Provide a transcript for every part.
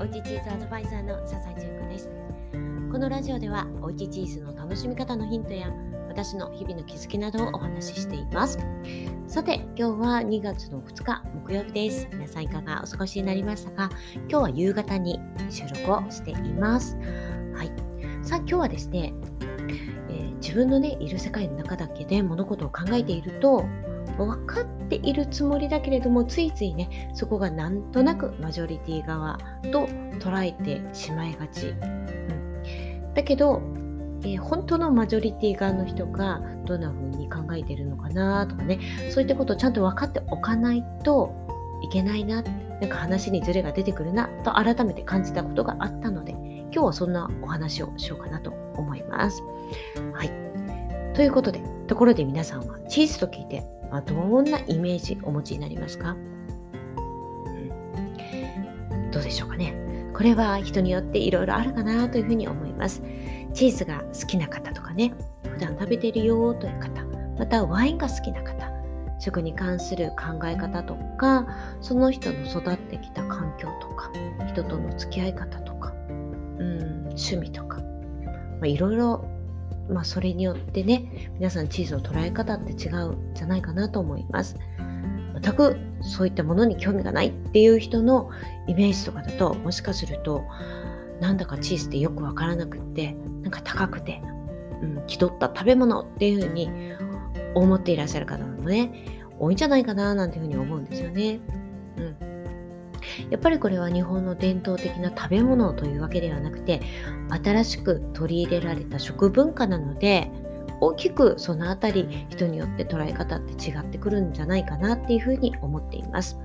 おうちチーズアドバイザーの笹井純子です。このラジオではおうちチーズの楽しみ方のヒントや私の日々の気づきなどをお話ししています。さて今日は2月の2日木曜日です。皆さんいかがお過ごしになりましたか？今日は夕方に収録をしています。はい。さあ今日はですね、えー、自分のねいる世界の中だけで物事を考えていると分かっているつもりだけれどもついついねそこがなんとなくマジョリティ側と捉えてしまいがち、うん、だけど、えー、本当のマジョリティ側の人がどんな風に考えてるのかなとかねそういったことをちゃんと分かっておかないといけないななんか話にズレが出てくるなと改めて感じたことがあったので今日はそんなお話をしようかなと思います。はい。ということで、ところで皆さんはチーズと聞いてあ、どんなイメージお持ちになりますか、うん、どうでしょうかね。これは人によっていろいろあるかなというふうに思います。チーズが好きな方とかね。普段食べてるよという方。またワインが好きな方。食に関する考え方とかその人の育ってきた環境とか人との付き合い方とかうん趣味とか、まあ、いろいろまあ、それによってね皆さんチーズの捉え方って違うんじゃないかなと思います全くそういったものに興味がないっていう人のイメージとかだともしかするとなんだかチーズってよくわからなくってなんか高くて、うん、気取った食べ物っていうふうに思っていらっしゃる方もね多いんじゃないかななんていうふうに思うんですよね。うんやっぱりこれは日本の伝統的な食べ物というわけではなくて新しく取り入れられた食文化なので大きくそのあたり人によって捉え方って違ってくるんじゃないかなっていうふうに思っています。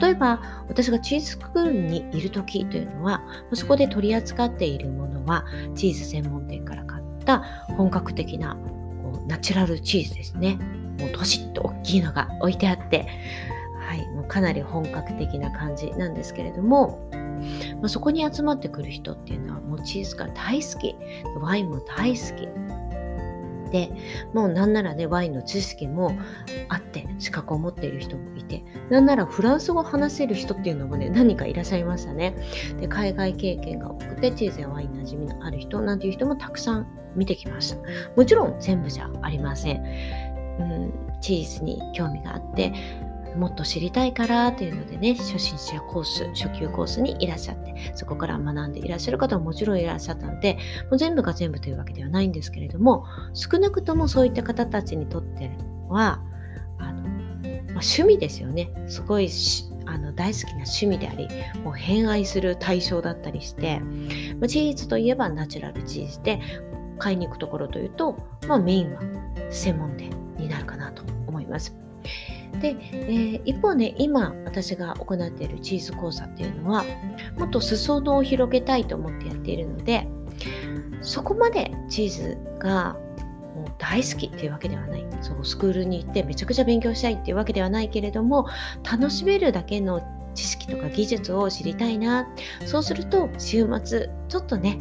例えば私がチーズスクールにいる時というのはそこで取り扱っているものはチーズ専門店から買った本格的なこうナチュラルチーズですね。もうどしっと大きいのが置いてあって、かなり本格的な感じなんですけれども、まあ、そこに集まってくる人っていうのはもうチーズが大好き。ワインも大好き。でもうなんならねワインの知識もあって資格を持っている人もいてなんならフランス語を話せる人っていうのもね何かいらっしゃいましたね。で海外経験が多くてチーズやワインなじみのある人なんていう人もたくさん見てきました。もちろん全部じゃありません、うん、チーズに興味があってもっと知りたいからというのでね、初心者コース、初級コースにいらっしゃって、そこから学んでいらっしゃる方ももちろんいらっしゃったので、もう全部が全部というわけではないんですけれども、少なくともそういった方たちにとっては、あのまあ、趣味ですよね。すごいあの大好きな趣味であり、もう偏愛する対象だったりして、まあ、チーズといえばナチュラルチーズで、買いに行くところというと、まあ、メインは専門店になるかなと思います。で、えー、一方ね今私が行っているチーズ講座っていうのはもっと裾野を広げたいと思ってやっているのでそこまでチーズがもう大好きっていうわけではない。そうスクールに行ってめちゃくちゃ勉強したいっていうわけではないけれども楽しめるだけの知識とか技術を知りたいな。そうすると週末ちょっとね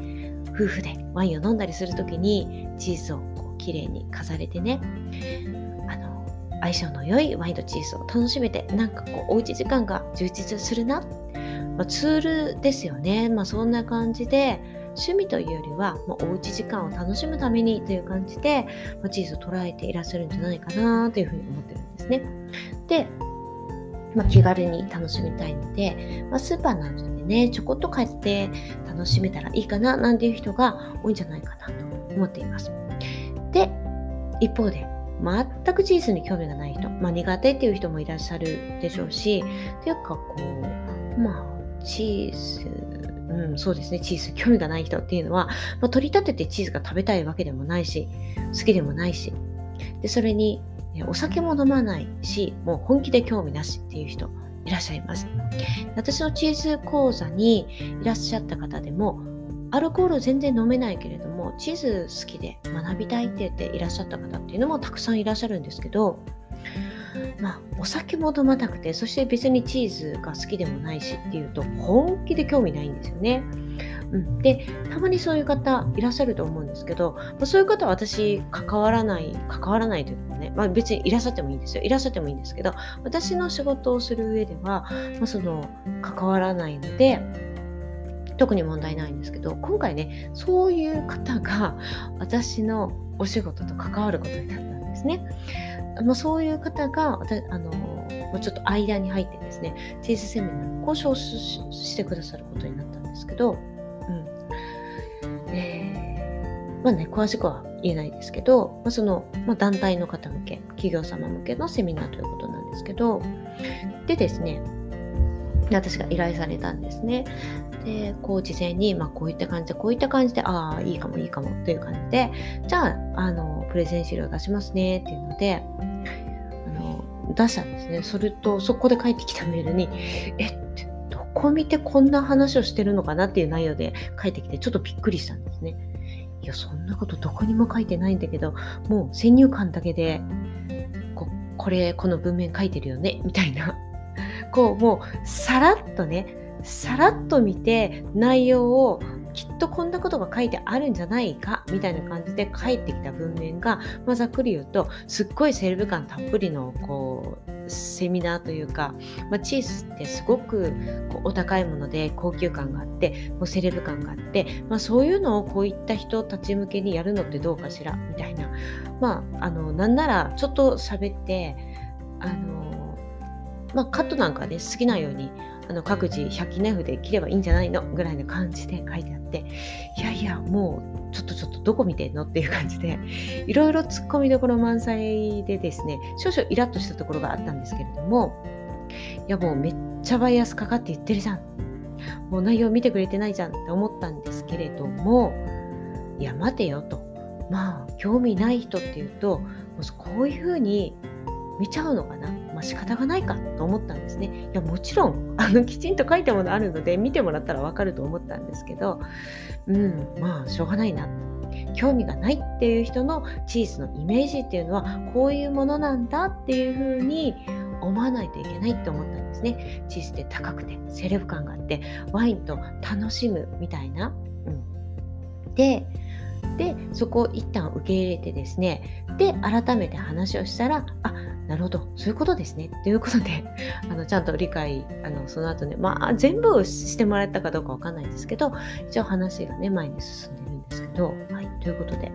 夫婦でワインを飲んだりする時にチーズをこう綺麗に飾れてね相性の良いワインとチーズを楽しめてなんかこうおうち時間が充実するな、まあ、ツールですよね、まあ、そんな感じで趣味というよりは、まあ、おうち時間を楽しむためにという感じで、まあ、チーズを捉えていらっしゃるんじゃないかなというふうに思ってるんですね。で、まあ、気軽に楽しみたいので、まあ、スーパーなどでねちょこっと買って楽しめたらいいかななんていう人が多いんじゃないかなと思っています。で一方で全くチーズに興味がない人、まあ、苦手っていう人もいらっしゃるでしょうし、っていうかこう、まあ、チーズ、うん、そうですね、チーズ興味がない人っていうのは、まあ、取り立ててチーズが食べたいわけでもないし、好きでもないし、で、それに、お酒も飲まないし、もう本気で興味なしっていう人いらっしゃいます。私のチーズ講座にいらっしゃった方でも、アルコールを全然飲めないけれどもチーズ好きで学びたいって言っていらっしゃった方っていうのもたくさんいらっしゃるんですけどまあお酒も飲まなくてそして別にチーズが好きでもないしっていうと本気で興味ないんですよね。うん、でたまにそういう方いらっしゃると思うんですけど、まあ、そういう方は私関わらない関わらないというかね、まあ、別にいらっしゃってもいいんですよいらっしゃってもいいんですけど私の仕事をする上では、まあ、その関わらないので特に問題ないんですけど今回ねそういう方が私のお仕事と関わることになったんですね。まあ、そういう方があのちょっと間に入ってですねチーズセミナーの交渉してくださることになったんですけど、うんえー、まあね詳しくは言えないですけど、まあ、その、まあ、団体の方向け企業様向けのセミナーということなんですけどでですね私が依頼されたんですね。でこう事前に、まあ、こういった感じでこういった感じでああいいかもいいかもという感じでじゃああのプレゼン資料出しますねっていうのであの出したんですね。それとそこで返ってきたメールにえってどこ見てこんな話をしてるのかなっていう内容で返ってきてちょっとびっくりしたんですね。いやそんなことどこにも書いてないんだけどもう先入観だけでここれこの文面書いてるよねみたいな。こうもうさらっとねさらっと見て内容をきっとこんなことが書いてあるんじゃないかみたいな感じで書いてきた文面が、まあ、ざっくり言うとすっごいセレブ感たっぷりのこうセミナーというか、まあ、チーズってすごくこうお高いもので高級感があってもうセレブ感があって、まあ、そういうのをこういった人たち向けにやるのってどうかしらみたいな。まああのなんならちょっと喋ってあのまあカットなんかね好きなようにあの各自100均ナイフで切ればいいんじゃないの？ぐらいの感じで書いてあっていやいやもうちょっとちょっとどこ見てんの？っていう感じで いろいろ突っ込みどころ満載でですね少々イラッとしたところがあったんですけれどもいやもうめっちゃバイアスかかって言ってるじゃん。もう内容見てくれてないじゃんって思ったんですけれどもいや待てよと。まあ興味ない人っていうとこういうふうに見ちゃうのかな？まあ仕方がないかと思ったんですね。いやもちろん あのきちんと書いたものあるので見てもらったらわかると思ったんですけどうんまあしょうがないな興味がないっていう人のチーズのイメージっていうのはこういうものなんだっていうふうに思わないといけないって思ったんですね。チーズって高くてセレブ感があってワインと楽しむみたいな。うん、ででそこを一旦受け入れてですねで改めて話をしたらあなるほどそういうことですねということで あのちゃんと理解あのその後ねまあ全部してもらえたかどうかわかんないんですけど一応話がね前に進んでるんですけどはいということで。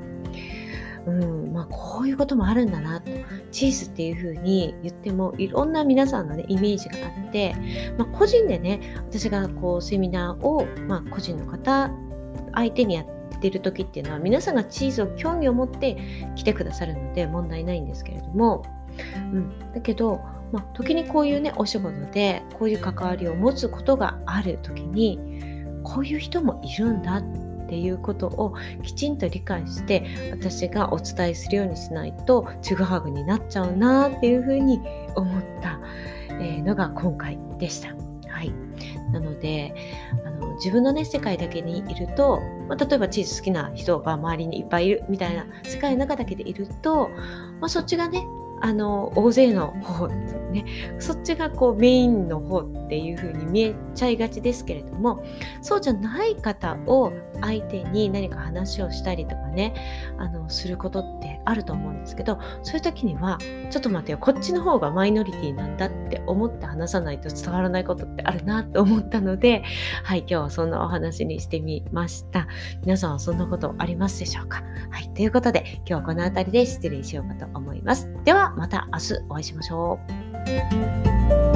うんまあ、こういうこともあるんだなとチーズっていう風に言ってもいろんな皆さんの、ね、イメージがあって、まあ、個人でね私がこうセミナーを、まあ、個人の方相手にやってってる時っていうのは皆さんがチーズを興味を持って来てくださるので問題ないんですけれども、うん、だけど、まあ、時にこういうねお仕事でこういう関わりを持つことがある時にこういう人もいるんだっていうことをきちんと理解して私がお伝えするようにしないとちぐはぐになっちゃうなっていうふうに思った、のが今回でした。はい、なのであの自分のね世界だけにいると、まあ、例えばチーズ好きな人が周りにいっぱいいるみたいな世界の中だけでいると、まあ、そっちがねあの大勢の方ね。そっちがこうメインの方っていう風に見えちゃいがちですけれどもそうじゃない方を相手に何か話をしたりとかねあのすることってあると思うんですけどそういう時にはちょっと待ってよこっちの方がマイノリティなんだって思って話さないと伝わらないことってあるなと思ったのではい今日はそんなお話にしてみました。皆さんはそんなことありますでしょうか？はいということで今日はこの辺りで失礼しようかと思います。ではまた明日お会いしましょう。Música